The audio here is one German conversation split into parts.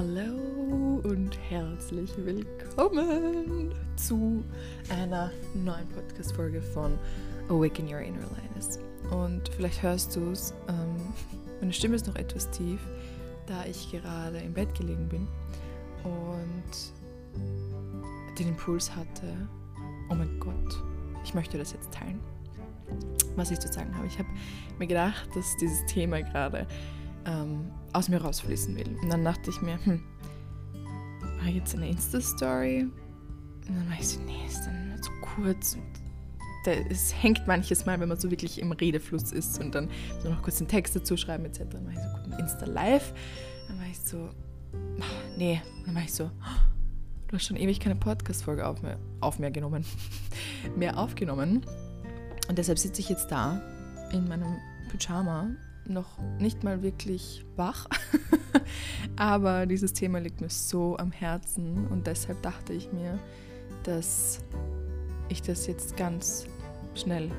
Hallo und herzlich willkommen zu einer neuen Podcast-Folge von Awaken Your Inner Lioness. Und vielleicht hörst du es, ähm, meine Stimme ist noch etwas tief, da ich gerade im Bett gelegen bin und den Impuls hatte, oh mein Gott, ich möchte das jetzt teilen, was ich zu sagen habe. Ich habe mir gedacht, dass dieses Thema gerade ähm, aus mir rausfließen will. Und dann dachte ich mir, hm, mache ich jetzt eine Insta-Story? Und dann war ich so, nee, ist dann zu kurz. Und da, es hängt manches Mal, wenn man so wirklich im Redefluss ist und dann so noch kurz einen Text dazu schreiben etc. Dann war ich so, gut, Insta-Live. Dann war ich so, ach, nee. Dann war ich so, du hast schon ewig keine Podcast-Folge auf mir, auf mir genommen. mehr aufgenommen. Und deshalb sitze ich jetzt da in meinem Pyjama noch nicht mal wirklich wach, aber dieses Thema liegt mir so am Herzen und deshalb dachte ich mir, dass ich das jetzt ganz schnell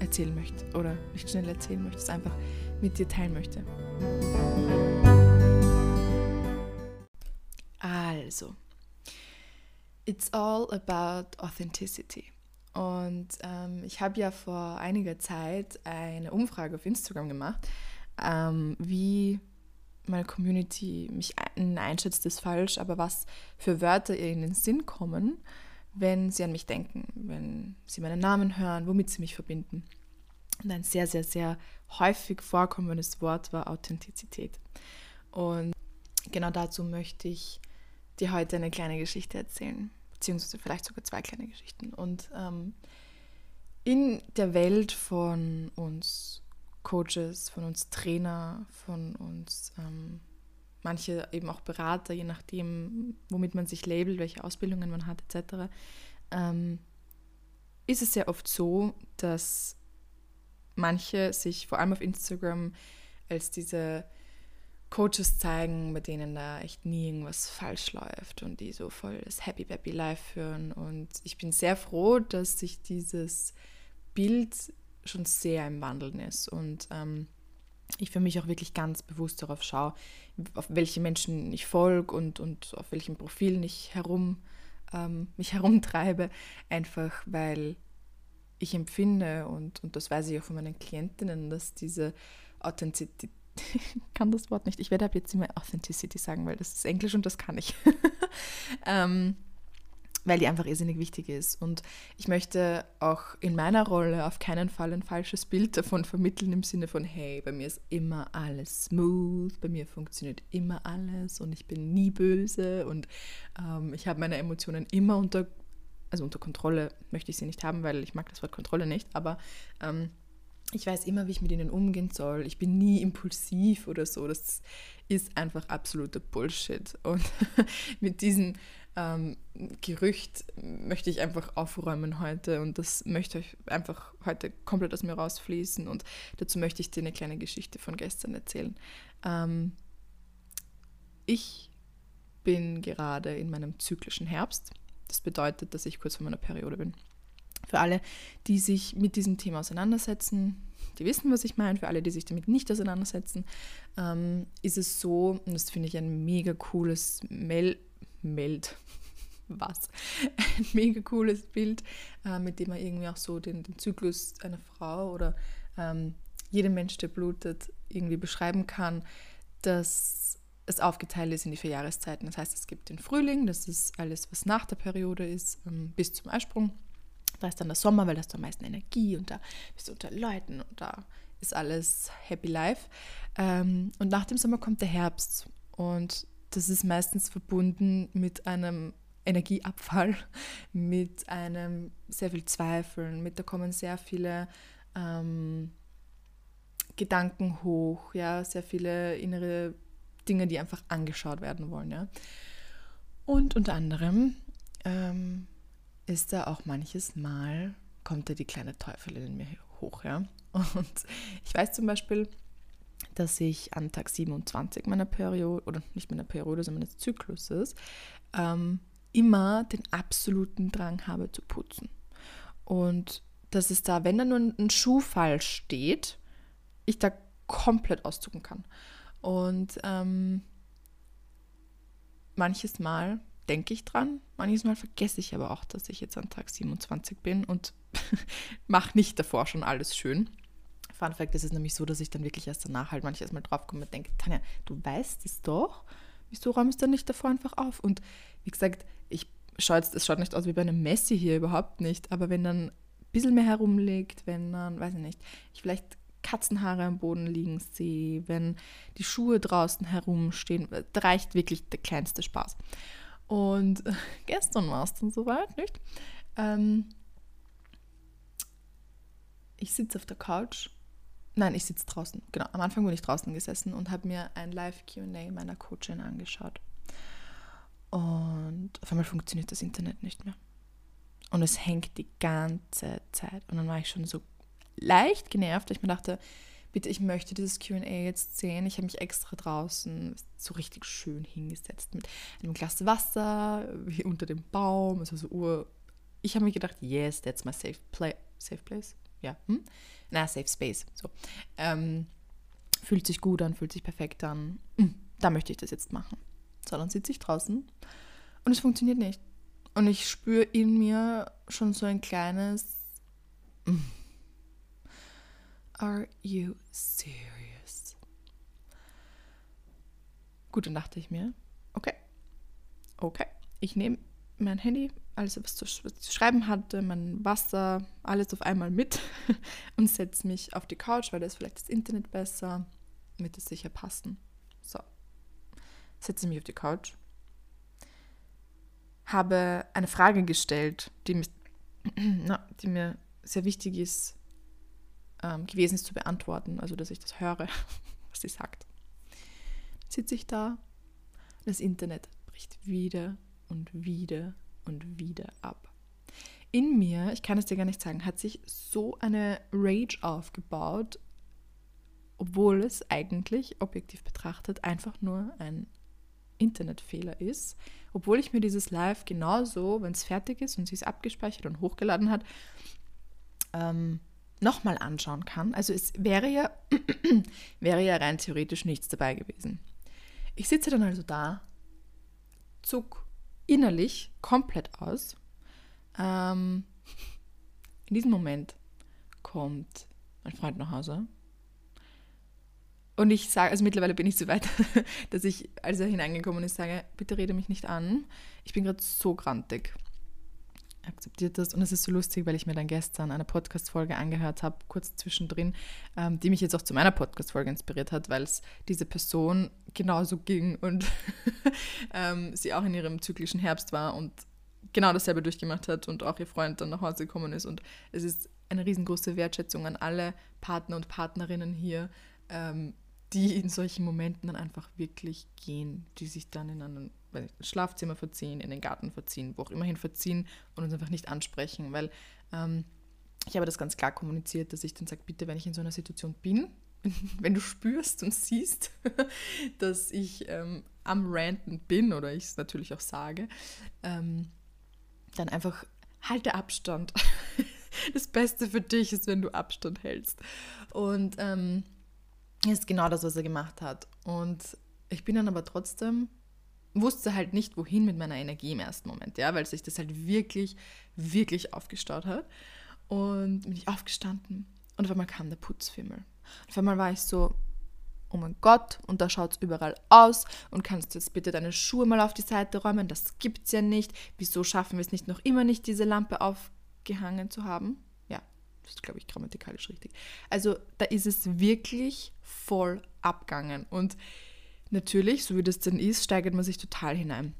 erzählen möchte oder nicht schnell erzählen möchte, es einfach mit dir teilen möchte. Also, it's all about authenticity. Und ähm, ich habe ja vor einiger Zeit eine Umfrage auf Instagram gemacht, ähm, wie meine Community mich einschätzt, ist falsch, aber was für Wörter ihr in den Sinn kommen, wenn sie an mich denken, wenn sie meinen Namen hören, womit sie mich verbinden. Und ein sehr, sehr, sehr häufig vorkommendes Wort war Authentizität. Und genau dazu möchte ich dir heute eine kleine Geschichte erzählen, beziehungsweise vielleicht sogar zwei kleine Geschichten. Und ähm, in der Welt von uns Coaches, von uns Trainer, von uns ähm, manche eben auch Berater, je nachdem, womit man sich labelt, welche Ausbildungen man hat, etc., ähm, ist es sehr oft so, dass manche sich vor allem auf Instagram als diese Coaches zeigen, bei denen da echt nie irgendwas falsch läuft und die so voll das Happy Happy Life führen. Und ich bin sehr froh, dass sich dieses Bild schon sehr im Wandeln ist und ähm, ich für mich auch wirklich ganz bewusst darauf schaue, auf welche Menschen ich folge und, und auf welchen Profilen ich herum, ähm, mich herumtreibe, einfach weil ich empfinde und, und das weiß ich auch von meinen Klientinnen, dass diese Authentizität, ich kann das Wort nicht, ich werde ab jetzt immer Authenticity sagen, weil das ist Englisch und das kann ich. ähm, weil die einfach irrsinnig wichtig ist. Und ich möchte auch in meiner Rolle auf keinen Fall ein falsches Bild davon vermitteln im Sinne von, hey, bei mir ist immer alles smooth, bei mir funktioniert immer alles und ich bin nie böse und ähm, ich habe meine Emotionen immer unter, also unter Kontrolle möchte ich sie nicht haben, weil ich mag das Wort Kontrolle nicht, aber ähm, ich weiß immer, wie ich mit ihnen umgehen soll. Ich bin nie impulsiv oder so. Das ist einfach absoluter Bullshit. Und mit diesen ähm, Gerücht möchte ich einfach aufräumen heute und das möchte ich einfach heute komplett aus mir rausfließen und dazu möchte ich dir eine kleine Geschichte von gestern erzählen. Ähm, ich bin gerade in meinem zyklischen Herbst. Das bedeutet, dass ich kurz vor meiner Periode bin. Für alle, die sich mit diesem Thema auseinandersetzen, die wissen, was ich meine. Für alle, die sich damit nicht auseinandersetzen, ähm, ist es so, und das finde ich ein mega cooles Mail Meld. Was? Ein mega cooles Bild, äh, mit dem man irgendwie auch so den, den Zyklus einer Frau oder ähm, jedem Mensch, der blutet, irgendwie beschreiben kann, dass es aufgeteilt ist in die vier Jahreszeiten. Das heißt, es gibt den Frühling, das ist alles, was nach der Periode ist, ähm, bis zum Eisprung. Da ist dann der Sommer, weil da ist am meisten Energie und da bist du unter Leuten und da ist alles Happy Life. Ähm, und nach dem Sommer kommt der Herbst und das ist meistens verbunden mit einem Energieabfall, mit einem sehr viel Zweifeln, mit da kommen sehr viele ähm, Gedanken hoch, ja, sehr viele innere Dinge, die einfach angeschaut werden wollen, ja. Und unter anderem ähm, ist da auch manches Mal, kommt da die kleine Teufelin in mir hoch, ja. Und ich weiß zum Beispiel, dass ich an Tag 27 meiner Periode, oder nicht meiner Periode, sondern meines Zykluses, ähm, immer den absoluten Drang habe zu putzen. Und dass es da, wenn da nur ein Schuh falsch steht, ich da komplett auszucken kann. Und ähm, manches Mal denke ich dran, manches Mal vergesse ich aber auch, dass ich jetzt an Tag 27 bin und mache nicht davor schon alles schön. Fun Fact ist es nämlich so, dass ich dann wirklich erst danach halt manches Mal draufkomme und denke, Tanja, du weißt es doch, wieso räumst du dann nicht davor einfach auf? Und wie gesagt, ich schaue es schaut nicht aus wie bei einem Messi hier, überhaupt nicht, aber wenn dann ein bisschen mehr herumliegt, wenn dann, weiß ich nicht, ich vielleicht Katzenhaare am Boden liegen sehe, wenn die Schuhe draußen herumstehen, da reicht wirklich der kleinste Spaß. Und gestern war es dann soweit, nicht? Ähm, ich sitze auf der Couch. Nein, ich sitze draußen. Genau, am Anfang bin ich draußen gesessen und habe mir ein Live-QA meiner Coachin angeschaut. Und auf einmal funktioniert das Internet nicht mehr. Und es hängt die ganze Zeit. Und dann war ich schon so leicht genervt, dass ich mir dachte, bitte, ich möchte dieses QA jetzt sehen. Ich habe mich extra draußen so richtig schön hingesetzt mit einem Glas Wasser wie unter dem Baum. Also so Uhr. Ich habe mir gedacht, yes, that's my safe, play, safe place. Ja, hm? Na, safe space. So. Ähm, fühlt sich gut an, fühlt sich perfekt an. Hm, da möchte ich das jetzt machen. So, dann sitze ich draußen und es funktioniert nicht. Und ich spüre in mir schon so ein kleines. Hm, Are you serious? Gut, dann dachte ich mir, okay, okay, ich nehme mein Handy, alles, was zu, was zu schreiben hatte, mein Wasser, alles auf einmal mit und setze mich auf die Couch, weil da ist vielleicht das Internet besser, wird es sicher passen. So, setze mich auf die Couch, habe eine Frage gestellt, die, mich, na, die mir sehr wichtig ist ähm, gewesen ist zu beantworten, also dass ich das höre, was sie sagt. Sitze ich da, das Internet bricht wieder und wieder und wieder ab. In mir, ich kann es dir gar nicht sagen, hat sich so eine Rage aufgebaut, obwohl es eigentlich objektiv betrachtet einfach nur ein Internetfehler ist, obwohl ich mir dieses Live genauso, wenn es fertig ist und sie es abgespeichert und hochgeladen hat, ähm, nochmal anschauen kann. Also es wäre ja, wäre ja rein theoretisch nichts dabei gewesen. Ich sitze dann also da, zuck innerlich komplett aus. Ähm, in diesem Moment kommt mein Freund nach Hause. Und ich sage, also mittlerweile bin ich so weit, dass ich, als er hineingekommen ist, sage, bitte rede mich nicht an. Ich bin gerade so grantig akzeptiert das. Und es ist so lustig, weil ich mir dann gestern eine Podcast-Folge angehört habe, kurz zwischendrin, ähm, die mich jetzt auch zu meiner Podcast-Folge inspiriert hat, weil es diese Person genauso ging und ähm, sie auch in ihrem zyklischen Herbst war und genau dasselbe durchgemacht hat und auch ihr Freund dann nach Hause gekommen ist. Und es ist eine riesengroße Wertschätzung an alle Partner und Partnerinnen hier, ähm, die in solchen Momenten dann einfach wirklich gehen, die sich dann in einen Schlafzimmer verziehen, in den Garten verziehen, wo auch immerhin verziehen und uns einfach nicht ansprechen, weil ähm, ich habe das ganz klar kommuniziert, dass ich dann sage, bitte, wenn ich in so einer Situation bin, wenn du spürst und siehst, dass ich ähm, am Ranten bin oder ich es natürlich auch sage, ähm, dann einfach halte Abstand. Das Beste für dich ist, wenn du Abstand hältst. Und ähm, ist genau das, was er gemacht hat. Und ich bin dann aber trotzdem wusste halt nicht, wohin mit meiner Energie im ersten Moment, ja, weil sich das halt wirklich, wirklich aufgestaut hat. Und bin ich aufgestanden und auf einmal kam der Putzfimmel. Auf einmal war ich so, oh mein Gott, und da schaut es überall aus und kannst du jetzt bitte deine Schuhe mal auf die Seite räumen? Das gibt's ja nicht. Wieso schaffen wir es nicht noch immer nicht, diese Lampe aufgehangen zu haben? Ja, das ist, glaube ich, grammatikalisch richtig. Also da ist es wirklich voll abgangen und natürlich, so wie das dann ist, steigert man sich total hinein.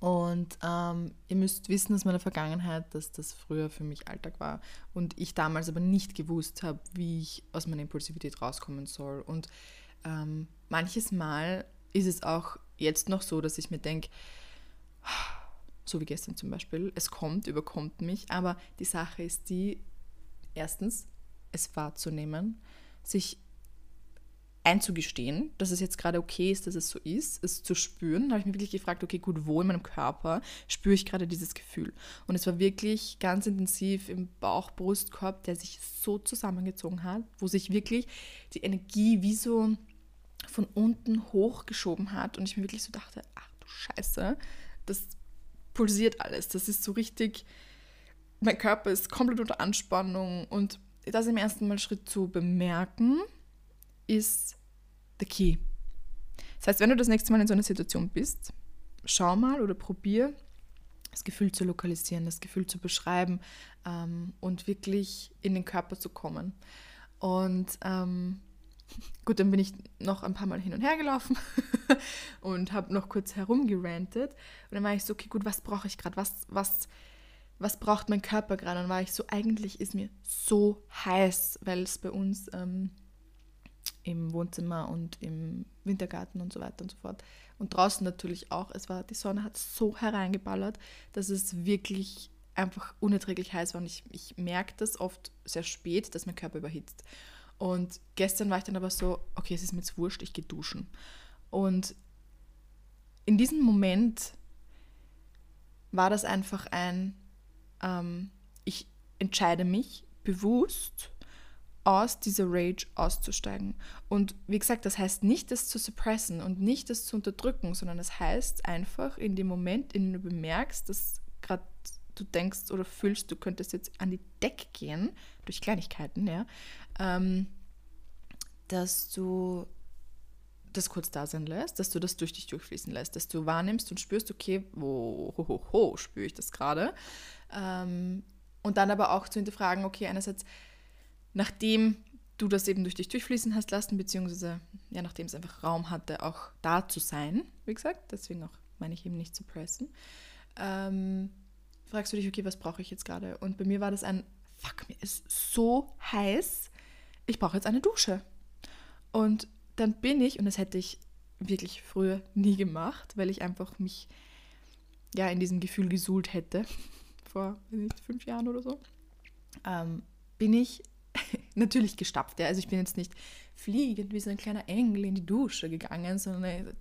Und ähm, ihr müsst wissen aus meiner Vergangenheit, dass das früher für mich Alltag war und ich damals aber nicht gewusst habe, wie ich aus meiner Impulsivität rauskommen soll. Und ähm, manches Mal ist es auch jetzt noch so, dass ich mir denke, so wie gestern zum Beispiel, es kommt, überkommt mich, aber die Sache ist die, erstens, es wahrzunehmen, sich einzugestehen, dass es jetzt gerade okay ist, dass es so ist, es zu spüren. Habe ich mich wirklich gefragt, okay, gut, wo in meinem Körper spüre ich gerade dieses Gefühl? Und es war wirklich ganz intensiv im Bauch, Brustkorb, der sich so zusammengezogen hat, wo sich wirklich die Energie wie so von unten hochgeschoben hat und ich mir wirklich so dachte, ach du scheiße, das pulsiert alles. Das ist so richtig, mein Körper ist komplett unter Anspannung und das im ersten Mal Schritt zu bemerken, ist the key. Das heißt, wenn du das nächste Mal in so einer Situation bist, schau mal oder probier das Gefühl zu lokalisieren, das Gefühl zu beschreiben ähm, und wirklich in den Körper zu kommen. Und ähm, gut, dann bin ich noch ein paar Mal hin und her gelaufen und habe noch kurz herumgerantet. Und dann war ich so, okay, gut, was brauche ich gerade? Was, was, was braucht mein Körper gerade? Und dann war ich so, eigentlich ist mir so heiß, weil es bei uns ähm, im Wohnzimmer und im Wintergarten und so weiter und so fort und draußen natürlich auch. Es war, die Sonne hat so hereingeballert, dass es wirklich einfach unerträglich heiß war. Und ich, ich merke das oft sehr spät, dass mein Körper überhitzt. Und gestern war ich dann aber so, okay, es ist mir jetzt wurscht, ich gehe duschen. Und in diesem Moment war das einfach ein, ähm, ich entscheide mich bewusst aus dieser Rage auszusteigen. Und wie gesagt, das heißt nicht, das zu suppressen und nicht das zu unterdrücken, sondern es das heißt einfach in dem Moment, in dem du bemerkst, dass gerade du denkst oder fühlst, du könntest jetzt an die Decke gehen, durch Kleinigkeiten, ja, ähm, dass du das kurz da sein lässt, dass du das durch dich durchfließen lässt, dass du wahrnimmst und spürst, okay, wo, ho, ho, ho, spüre ich das gerade. Ähm, und dann aber auch zu hinterfragen, okay, einerseits, nachdem du das eben durch dich durchfließen hast lassen, beziehungsweise ja, nachdem es einfach Raum hatte, auch da zu sein, wie gesagt, deswegen auch meine ich eben nicht zu pressen, ähm, fragst du dich, okay, was brauche ich jetzt gerade? Und bei mir war das ein, fuck, mir ist so heiß, ich brauche jetzt eine Dusche. Und dann bin ich, und das hätte ich wirklich früher nie gemacht, weil ich einfach mich ja in diesem Gefühl gesuhlt hätte, vor nicht, fünf Jahren oder so, ähm, bin ich natürlich gestapft. Ja. Also ich bin jetzt nicht fliegend wie so ein kleiner Engel in die Dusche gegangen, sondern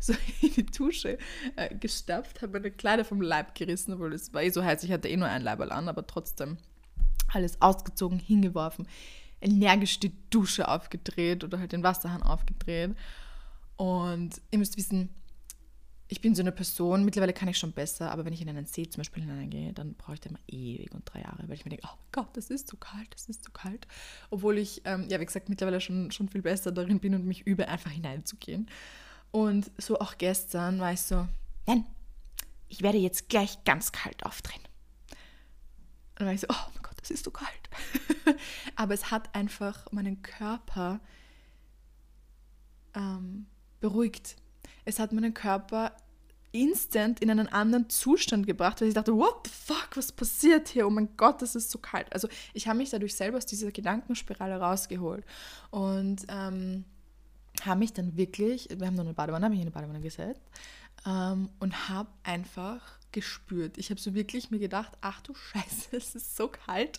so in die Dusche äh, gestapft, habe meine Kleider vom Leib gerissen, obwohl es war eh so heiß, ich hatte eh nur ein Leiberl an, aber trotzdem alles ausgezogen, hingeworfen, energisch die Dusche aufgedreht oder halt den Wasserhahn aufgedreht. Und ihr müsst wissen, ich bin so eine Person, mittlerweile kann ich schon besser, aber wenn ich in einen See zum Beispiel hineingehe, dann brauche ich da immer ewig und drei Jahre, weil ich mir denke, oh Gott, das ist zu kalt, das ist zu kalt. Obwohl ich, ähm, ja, wie gesagt, mittlerweile schon, schon viel besser darin bin und mich übe, einfach hineinzugehen. Und so auch gestern war ich so, nein, ich werde jetzt gleich ganz kalt aufdrehen. Und dann war ich so, oh mein Gott, das ist so kalt. aber es hat einfach meinen Körper ähm, beruhigt es hat meinen Körper instant in einen anderen Zustand gebracht, weil ich dachte, what the fuck, was passiert hier? Oh mein Gott, das ist so kalt. Also ich habe mich dadurch selber aus dieser Gedankenspirale rausgeholt und ähm, habe mich dann wirklich, wir haben noch eine Badewanne, habe mich in eine Badewanne gesetzt ähm, und habe einfach gespürt. Ich habe so wirklich mir gedacht, ach du Scheiße, es ist so kalt.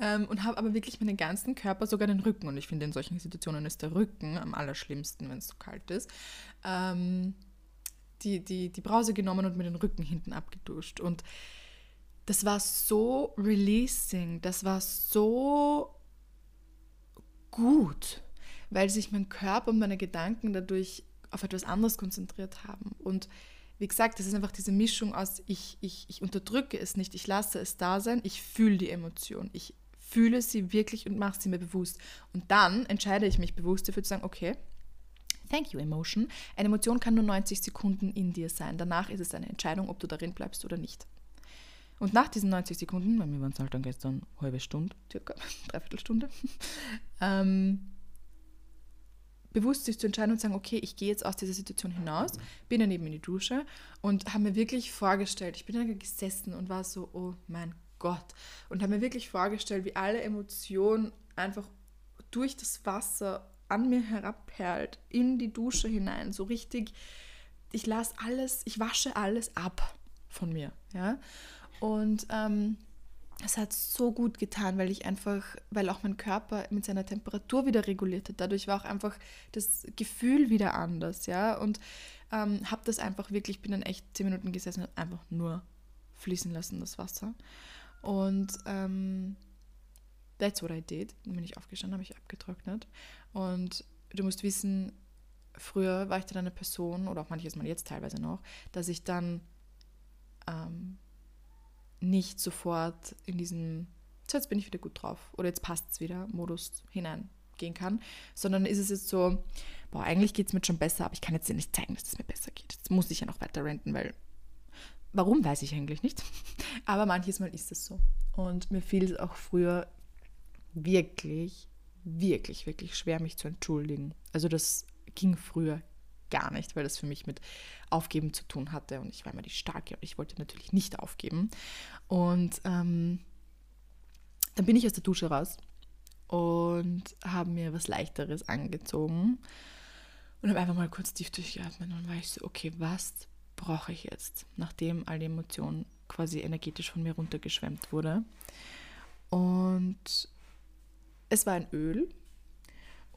Ähm, und habe aber wirklich meinen ganzen Körper, sogar den Rücken, und ich finde in solchen Situationen ist der Rücken am allerschlimmsten, wenn es so kalt ist, ähm, die, die, die Brause genommen und mir den Rücken hinten abgeduscht. Und das war so releasing, das war so gut, weil sich mein Körper und meine Gedanken dadurch auf etwas anderes konzentriert haben. Und wie gesagt, das ist einfach diese Mischung aus, ich, ich, ich unterdrücke es nicht, ich lasse es da sein, ich fühle die Emotion, ich fühle sie wirklich und mache sie mir bewusst. Und dann entscheide ich mich bewusst dafür zu sagen, okay, thank you Emotion. Eine Emotion kann nur 90 Sekunden in dir sein. Danach ist es eine Entscheidung, ob du darin bleibst oder nicht. Und nach diesen 90 Sekunden, bei mir waren es halt dann gestern eine halbe Stunde, circa, dreiviertel Stunde, ähm, bewusst sich zu entscheiden und sagen, okay, ich gehe jetzt aus dieser Situation hinaus, bin dann eben in die Dusche und habe mir wirklich vorgestellt, ich bin dann gesessen und war so, oh mein Gott, und habe mir wirklich vorgestellt, wie alle Emotionen einfach durch das Wasser an mir herabperlt, in die Dusche hinein, so richtig, ich lasse alles, ich wasche alles ab von mir, ja, und ähm, es hat so gut getan, weil ich einfach, weil auch mein Körper mit seiner Temperatur wieder reguliert hat. Dadurch war auch einfach das Gefühl wieder anders, ja. Und ähm, habe das einfach wirklich, bin dann echt zehn Minuten gesessen und einfach nur fließen lassen, das Wasser. Und ähm, that's what I did. Dann bin ich aufgestanden, habe ich abgetrocknet. Und du musst wissen, früher war ich dann eine Person, oder auch manches Mal jetzt teilweise noch, dass ich dann ähm, nicht sofort in diesen, so jetzt bin ich wieder gut drauf oder jetzt passt es wieder, Modus hineingehen kann, sondern ist es jetzt so, boah, eigentlich geht es mir schon besser, aber ich kann jetzt dir nicht zeigen, dass es mir besser geht. Jetzt muss ich ja noch weiter renten, weil warum weiß ich eigentlich nicht. Aber manches Mal ist es so. Und mir fiel es auch früher wirklich, wirklich, wirklich schwer, mich zu entschuldigen. Also das ging früher gar nicht, weil das für mich mit Aufgeben zu tun hatte. Und ich war immer die Starke und ich wollte natürlich nicht aufgeben. Und ähm, dann bin ich aus der Dusche raus und habe mir was Leichteres angezogen und habe einfach mal kurz tief durchgeatmet. Und dann war ich so, okay, was brauche ich jetzt, nachdem all die Emotionen quasi energetisch von mir runtergeschwemmt wurde. Und es war ein Öl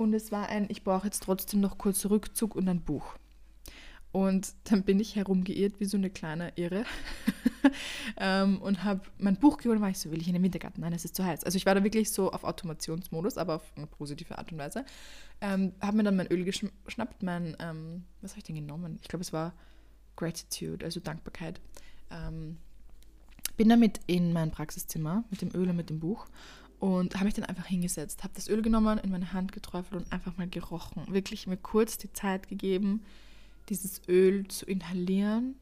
und es war ein, ich brauche jetzt trotzdem noch kurz Rückzug und ein Buch. Und dann bin ich herumgeirrt wie so eine kleine Irre ähm, und habe mein Buch geholt und war ich so, will ich in den Wintergarten? Nein, es ist zu heiß. Also ich war da wirklich so auf Automationsmodus, aber auf eine positive Art und Weise. Ähm, habe mir dann mein Öl geschnappt, mein, ähm, was habe ich denn genommen? Ich glaube, es war Gratitude, also Dankbarkeit. Ähm, bin damit in mein Praxiszimmer mit dem Öl und mit dem Buch und habe mich dann einfach hingesetzt, habe das Öl genommen, in meine Hand geträufelt und einfach mal gerochen. Wirklich mir kurz die Zeit gegeben, dieses Öl zu inhalieren,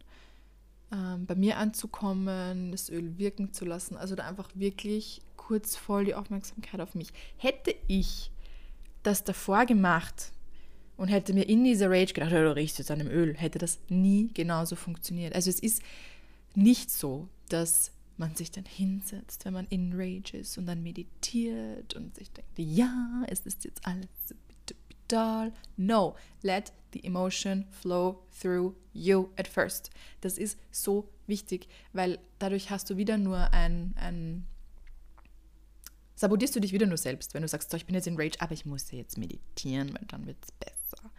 ähm, bei mir anzukommen, das Öl wirken zu lassen. Also da einfach wirklich kurz voll die Aufmerksamkeit auf mich. Hätte ich das davor gemacht und hätte mir in dieser Rage gedacht, du riechst jetzt an dem Öl, hätte das nie genauso funktioniert. Also es ist nicht so, dass man sich dann hinsetzt, wenn man in Rage ist und dann meditiert und sich denkt, ja, es ist jetzt alles total. No, let the emotion flow through you at first. Das ist so wichtig, weil dadurch hast du wieder nur ein, ein sabotierst du dich wieder nur selbst, wenn du sagst, so, ich bin jetzt in Rage, aber ich muss jetzt meditieren, weil dann wird es besser.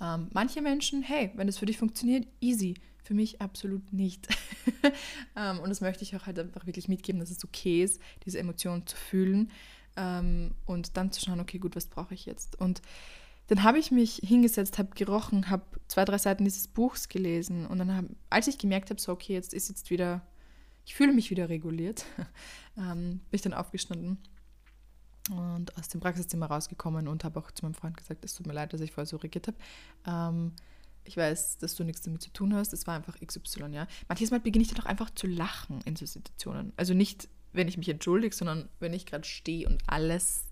Ähm, manche Menschen, hey, wenn es für dich funktioniert, easy. Für mich absolut nicht. ähm, und das möchte ich auch halt einfach wirklich mitgeben, dass es okay ist, diese Emotionen zu fühlen ähm, und dann zu schauen, okay, gut, was brauche ich jetzt? Und dann habe ich mich hingesetzt, habe gerochen, habe zwei, drei Seiten dieses Buchs gelesen und dann, hab, als ich gemerkt habe, so, okay, jetzt ist jetzt wieder, ich fühle mich wieder reguliert, ähm, bin ich dann aufgestanden und aus dem Praxiszimmer rausgekommen und habe auch zu meinem Freund gesagt, es tut mir leid, dass ich vorher so regiert habe. Ich weiß, dass du nichts damit zu tun hast. Es war einfach XY, ja. Manches Mal beginne ich dann auch einfach zu lachen in so Situationen. Also nicht, wenn ich mich entschuldige, sondern wenn ich gerade stehe und alles,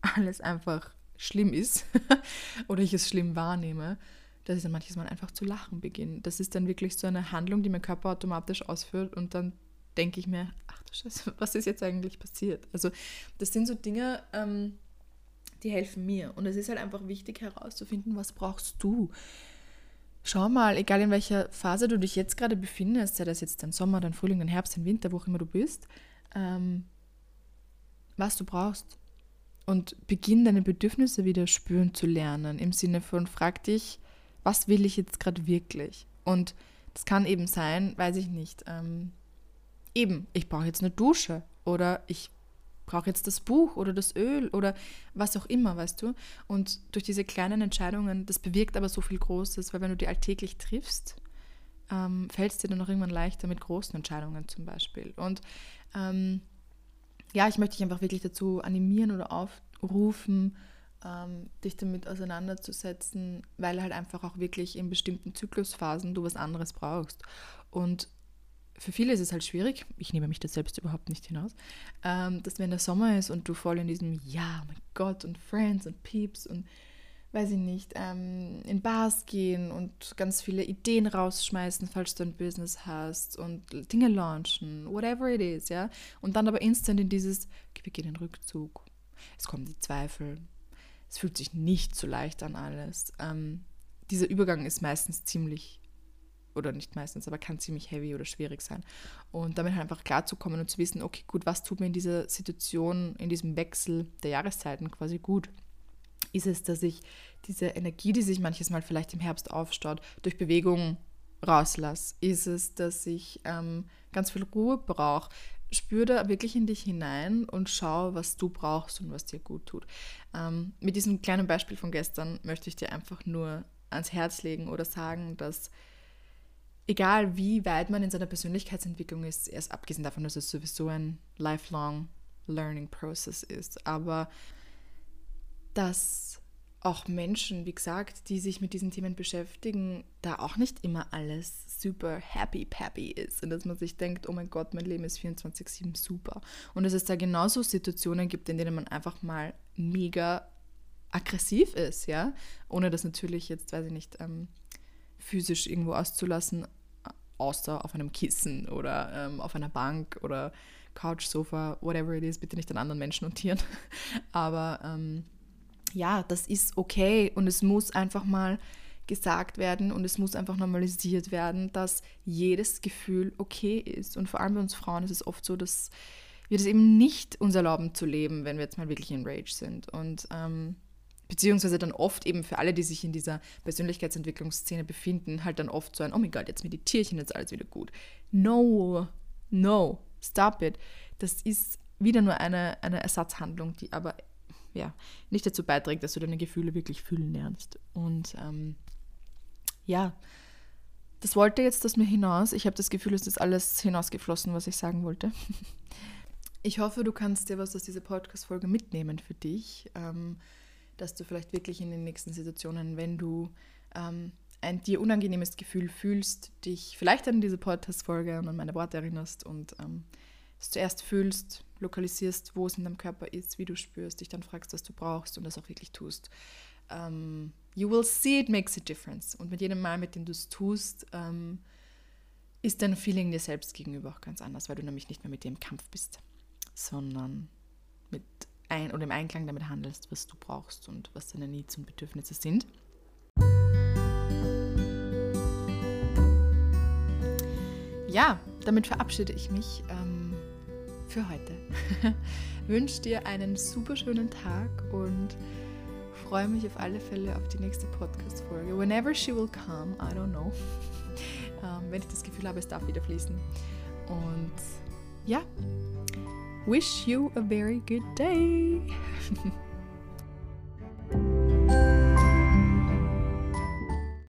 alles einfach schlimm ist oder ich es schlimm wahrnehme, dass ich dann manches Mal einfach zu lachen beginne. Das ist dann wirklich so eine Handlung, die mein Körper automatisch ausführt und dann denke ich mir, ach du Scheiße, was ist jetzt eigentlich passiert? Also das sind so Dinge, ähm, die helfen mir. Und es ist halt einfach wichtig herauszufinden, was brauchst du. Schau mal, egal in welcher Phase du dich jetzt gerade befindest, sei das jetzt dein Sommer, dein Frühling, dein Herbst, dein Winter, wo auch immer du bist, ähm, was du brauchst. Und beginn deine Bedürfnisse wieder spüren zu lernen. Im Sinne von, frag dich, was will ich jetzt gerade wirklich? Und das kann eben sein, weiß ich nicht, ähm, eben, ich brauche jetzt eine Dusche oder ich brauche jetzt das Buch oder das Öl oder was auch immer, weißt du? Und durch diese kleinen Entscheidungen, das bewirkt aber so viel Großes, weil wenn du die alltäglich triffst, ähm, fällt es dir dann auch irgendwann leichter mit großen Entscheidungen zum Beispiel. Und ähm, ja, ich möchte dich einfach wirklich dazu animieren oder aufrufen, ähm, dich damit auseinanderzusetzen, weil halt einfach auch wirklich in bestimmten Zyklusphasen du was anderes brauchst. Und für viele ist es halt schwierig, ich nehme mich das selbst überhaupt nicht hinaus, ähm, dass wenn der Sommer ist und du voll in diesem Ja, mein Gott und Friends und Peeps und weiß ich nicht, ähm, in Bars gehen und ganz viele Ideen rausschmeißen, falls du ein Business hast und Dinge launchen, whatever it is, ja. Und dann aber instant in dieses, wir gehen in Rückzug. Es kommen die Zweifel. Es fühlt sich nicht so leicht an alles. Ähm, dieser Übergang ist meistens ziemlich oder nicht meistens, aber kann ziemlich heavy oder schwierig sein. Und damit halt einfach klarzukommen und zu wissen, okay, gut, was tut mir in dieser Situation, in diesem Wechsel der Jahreszeiten quasi gut? Ist es, dass ich diese Energie, die sich manches Mal vielleicht im Herbst aufstaut, durch Bewegung rauslasse? Ist es, dass ich ähm, ganz viel Ruhe brauche? spür da wirklich in dich hinein und schau, was du brauchst und was dir gut tut. Ähm, mit diesem kleinen Beispiel von gestern möchte ich dir einfach nur ans Herz legen oder sagen, dass egal wie weit man in seiner Persönlichkeitsentwicklung ist, erst abgesehen davon, dass es sowieso ein lifelong learning process ist, aber dass auch Menschen, wie gesagt, die sich mit diesen Themen beschäftigen, da auch nicht immer alles super happy peppy ist. Und dass man sich denkt, oh mein Gott, mein Leben ist 24/7 super. Und dass es da genauso Situationen gibt, in denen man einfach mal mega aggressiv ist, ja, ohne das natürlich jetzt, weiß ich nicht, ähm, physisch irgendwo auszulassen, außer auf einem Kissen oder ähm, auf einer Bank oder Couch, Sofa, whatever it is, bitte nicht an anderen Menschen notieren, aber ähm, ja, das ist okay und es muss einfach mal gesagt werden und es muss einfach normalisiert werden, dass jedes Gefühl okay ist. Und vor allem bei uns Frauen ist es oft so, dass wir das eben nicht uns erlauben zu leben, wenn wir jetzt mal wirklich in Rage sind. Und ähm, beziehungsweise dann oft eben für alle, die sich in dieser Persönlichkeitsentwicklungsszene befinden, halt dann oft so ein, oh mein Gott, jetzt meditiere ich und jetzt alles wieder gut. No, no, stop it. Das ist wieder nur eine, eine Ersatzhandlung, die aber ja, nicht dazu beiträgt, dass du deine Gefühle wirklich fühlen lernst. Und ähm, ja, das wollte jetzt das mir hinaus. Ich habe das Gefühl, es ist alles hinausgeflossen, was ich sagen wollte. Ich hoffe, du kannst dir was aus dieser Podcast-Folge mitnehmen für dich, ähm, dass du vielleicht wirklich in den nächsten Situationen, wenn du ähm, ein dir unangenehmes Gefühl fühlst, dich vielleicht an diese Podcast-Folge und an meine Worte erinnerst und ähm, es zuerst fühlst, lokalisierst, wo es in deinem Körper ist, wie du spürst, dich dann fragst, was du brauchst und das auch wirklich tust. Ähm, you will see it makes a difference. Und mit jedem Mal, mit dem du es tust, ähm, ist dein Feeling dir selbst gegenüber auch ganz anders, weil du nämlich nicht mehr mit dir im Kampf bist, sondern mit ein oder im Einklang damit handelst, was du brauchst und was deine Needs und Bedürfnisse sind. Ja, damit verabschiede ich mich. Ähm, für heute. Wünsche dir einen super schönen Tag und freue mich auf alle Fälle auf die nächste Podcast-Folge. Whenever she will come, I don't know. ähm, wenn ich das Gefühl habe, es darf wieder fließen. Und ja, wish you a very good day.